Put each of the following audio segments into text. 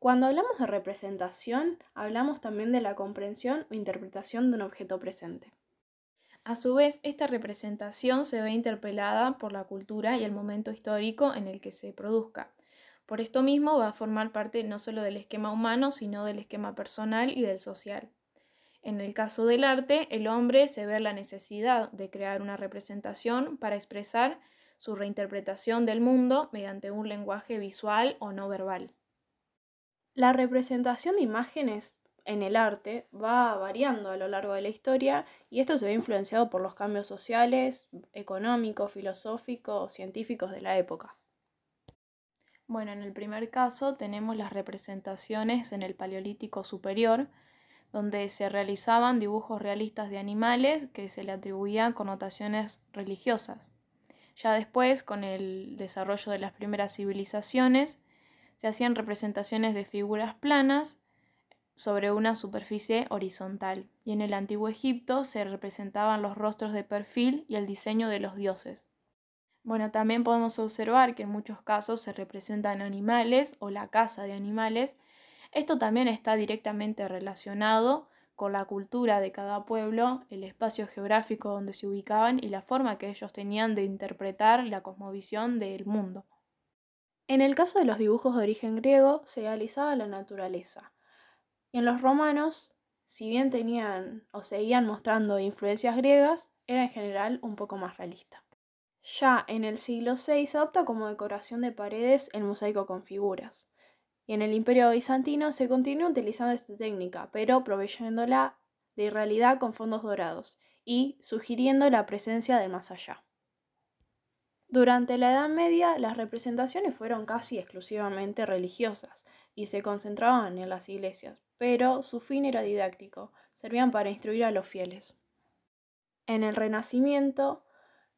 Cuando hablamos de representación, hablamos también de la comprensión o interpretación de un objeto presente. A su vez, esta representación se ve interpelada por la cultura y el momento histórico en el que se produzca. Por esto mismo va a formar parte no solo del esquema humano, sino del esquema personal y del social. En el caso del arte, el hombre se ve la necesidad de crear una representación para expresar su reinterpretación del mundo mediante un lenguaje visual o no verbal. La representación de imágenes en el arte va variando a lo largo de la historia y esto se ve influenciado por los cambios sociales, económicos, filosóficos, científicos de la época. Bueno, en el primer caso tenemos las representaciones en el Paleolítico Superior, donde se realizaban dibujos realistas de animales que se le atribuían connotaciones religiosas. Ya después, con el desarrollo de las primeras civilizaciones, se hacían representaciones de figuras planas sobre una superficie horizontal, y en el antiguo Egipto se representaban los rostros de perfil y el diseño de los dioses. Bueno, también podemos observar que en muchos casos se representan animales o la caza de animales. Esto también está directamente relacionado con la cultura de cada pueblo, el espacio geográfico donde se ubicaban y la forma que ellos tenían de interpretar la cosmovisión del mundo. En el caso de los dibujos de origen griego, se realizaba la naturaleza, y en los romanos, si bien tenían o seguían mostrando influencias griegas, era en general un poco más realista. Ya en el siglo VI se adopta como decoración de paredes el mosaico con figuras. Y en el Imperio Bizantino se continúa utilizando esta técnica, pero proveyéndola de irrealidad con fondos dorados y sugiriendo la presencia del más allá. Durante la Edad Media, las representaciones fueron casi exclusivamente religiosas y se concentraban en las iglesias, pero su fin era didáctico, servían para instruir a los fieles. En el Renacimiento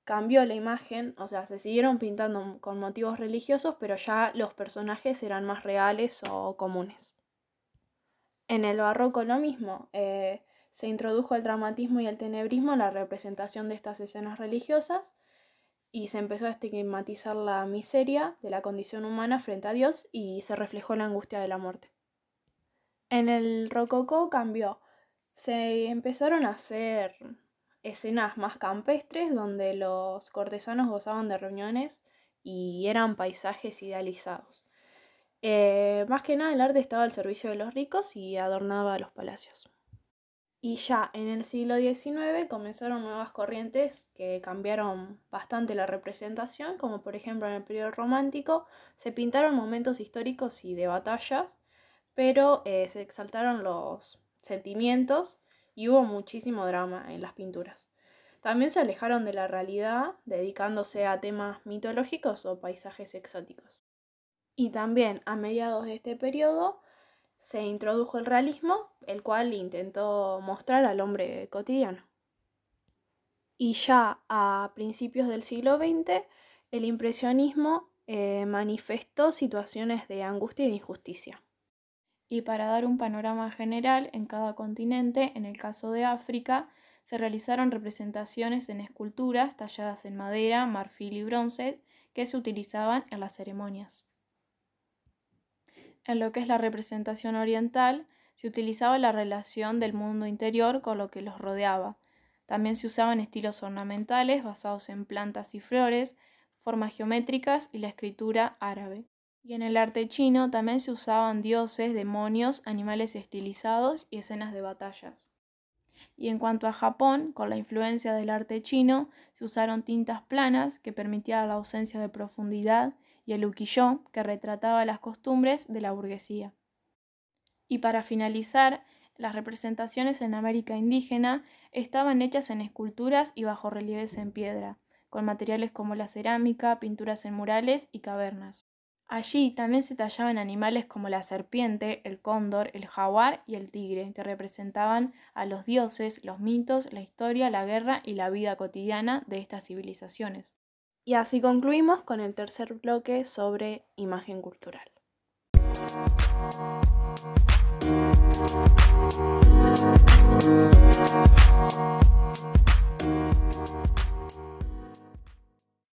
cambió la imagen, o sea, se siguieron pintando con motivos religiosos, pero ya los personajes eran más reales o comunes. En el barroco lo mismo, eh, se introdujo el dramatismo y el tenebrismo en la representación de estas escenas religiosas y se empezó a estigmatizar la miseria de la condición humana frente a Dios y se reflejó la angustia de la muerte. En el rococó cambió. Se empezaron a hacer escenas más campestres donde los cortesanos gozaban de reuniones y eran paisajes idealizados. Eh, más que nada el arte estaba al servicio de los ricos y adornaba los palacios. Y ya en el siglo XIX comenzaron nuevas corrientes que cambiaron bastante la representación, como por ejemplo en el periodo romántico se pintaron momentos históricos y de batallas pero eh, se exaltaron los sentimientos y hubo muchísimo drama en las pinturas. También se alejaron de la realidad, dedicándose a temas mitológicos o paisajes exóticos. Y también a mediados de este periodo se introdujo el realismo, el cual intentó mostrar al hombre cotidiano. Y ya a principios del siglo XX, el impresionismo eh, manifestó situaciones de angustia y de injusticia y para dar un panorama general en cada continente, en el caso de África, se realizaron representaciones en esculturas talladas en madera, marfil y bronce que se utilizaban en las ceremonias. En lo que es la representación oriental, se utilizaba la relación del mundo interior con lo que los rodeaba. También se usaban estilos ornamentales basados en plantas y flores, formas geométricas y la escritura árabe. Y en el arte chino también se usaban dioses, demonios, animales estilizados y escenas de batallas. Y en cuanto a Japón, con la influencia del arte chino, se usaron tintas planas que permitían la ausencia de profundidad y el ukiyo que retrataba las costumbres de la burguesía. Y para finalizar, las representaciones en América indígena estaban hechas en esculturas y bajorrelieves en piedra, con materiales como la cerámica, pinturas en murales y cavernas. Allí también se tallaban animales como la serpiente, el cóndor, el jaguar y el tigre, que representaban a los dioses, los mitos, la historia, la guerra y la vida cotidiana de estas civilizaciones. Y así concluimos con el tercer bloque sobre imagen cultural.